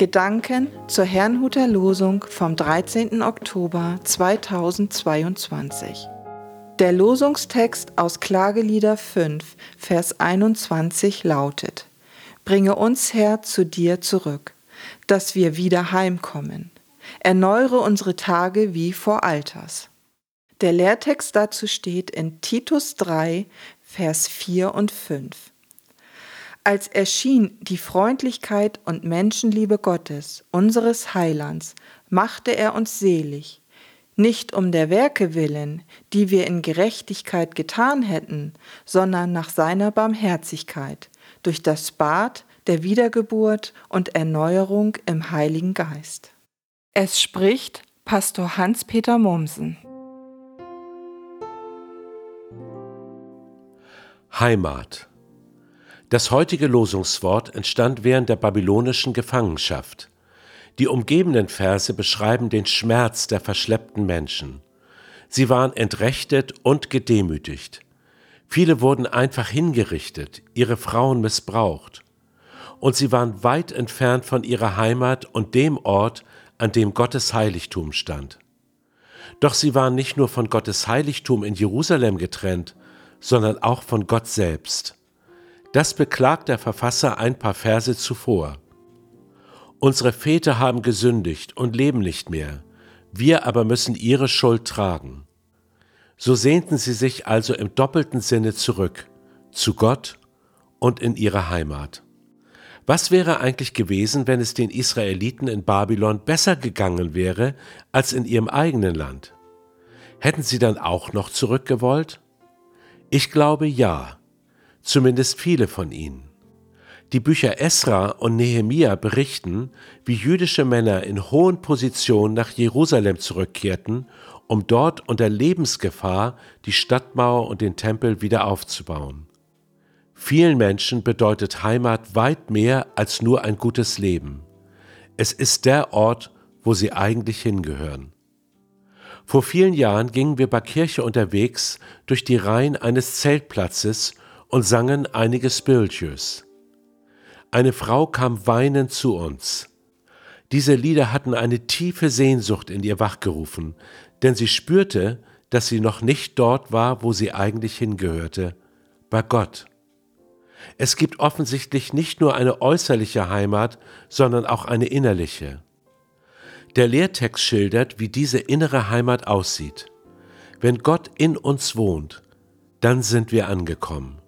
Gedanken zur Herrnhuter Losung vom 13. Oktober 2022. Der Losungstext aus Klagelieder 5, Vers 21 lautet: Bringe uns, Herr, zu dir zurück, dass wir wieder heimkommen. Erneuere unsere Tage wie vor Alters. Der Lehrtext dazu steht in Titus 3, Vers 4 und 5. Als erschien die Freundlichkeit und Menschenliebe Gottes, unseres Heilands, machte er uns selig, nicht um der Werke willen, die wir in Gerechtigkeit getan hätten, sondern nach seiner Barmherzigkeit, durch das Bad der Wiedergeburt und Erneuerung im Heiligen Geist. Es spricht Pastor Hans-Peter Mommsen. Heimat. Das heutige Losungswort entstand während der babylonischen Gefangenschaft. Die umgebenden Verse beschreiben den Schmerz der verschleppten Menschen. Sie waren entrechtet und gedemütigt. Viele wurden einfach hingerichtet, ihre Frauen missbraucht. Und sie waren weit entfernt von ihrer Heimat und dem Ort, an dem Gottes Heiligtum stand. Doch sie waren nicht nur von Gottes Heiligtum in Jerusalem getrennt, sondern auch von Gott selbst. Das beklagt der Verfasser ein paar Verse zuvor. Unsere Väter haben gesündigt und leben nicht mehr, wir aber müssen ihre Schuld tragen. So sehnten sie sich also im doppelten Sinne zurück, zu Gott und in ihre Heimat. Was wäre eigentlich gewesen, wenn es den Israeliten in Babylon besser gegangen wäre als in ihrem eigenen Land? Hätten sie dann auch noch zurückgewollt? Ich glaube ja, zumindest viele von ihnen. Die Bücher Esra und Nehemia berichten, wie jüdische Männer in hohen Positionen nach Jerusalem zurückkehrten, um dort unter Lebensgefahr die Stadtmauer und den Tempel wieder aufzubauen. Vielen Menschen bedeutet Heimat weit mehr als nur ein gutes Leben. Es ist der Ort, wo sie eigentlich hingehören. Vor vielen Jahren gingen wir bei Kirche unterwegs durch die Reihen eines Zeltplatzes und sangen einige Spirituals. Eine Frau kam weinend zu uns. Diese Lieder hatten eine tiefe Sehnsucht in ihr wachgerufen, denn sie spürte, dass sie noch nicht dort war, wo sie eigentlich hingehörte, bei Gott. Es gibt offensichtlich nicht nur eine äußerliche Heimat, sondern auch eine innerliche. Der Lehrtext schildert, wie diese innere Heimat aussieht. Wenn Gott in uns wohnt, dann sind wir angekommen.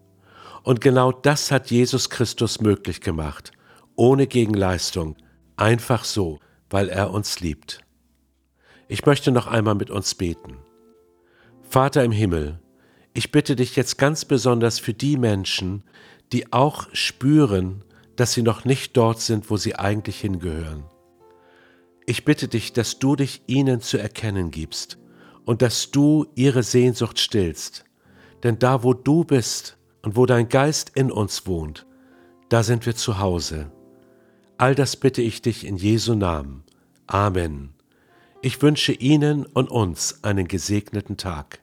Und genau das hat Jesus Christus möglich gemacht, ohne Gegenleistung, einfach so, weil er uns liebt. Ich möchte noch einmal mit uns beten. Vater im Himmel, ich bitte dich jetzt ganz besonders für die Menschen, die auch spüren, dass sie noch nicht dort sind, wo sie eigentlich hingehören. Ich bitte dich, dass du dich ihnen zu erkennen gibst und dass du ihre Sehnsucht stillst. Denn da, wo du bist und wo dein Geist in uns wohnt, da sind wir zu Hause. All das bitte ich dich in Jesu Namen. Amen. Ich wünsche Ihnen und uns einen gesegneten Tag.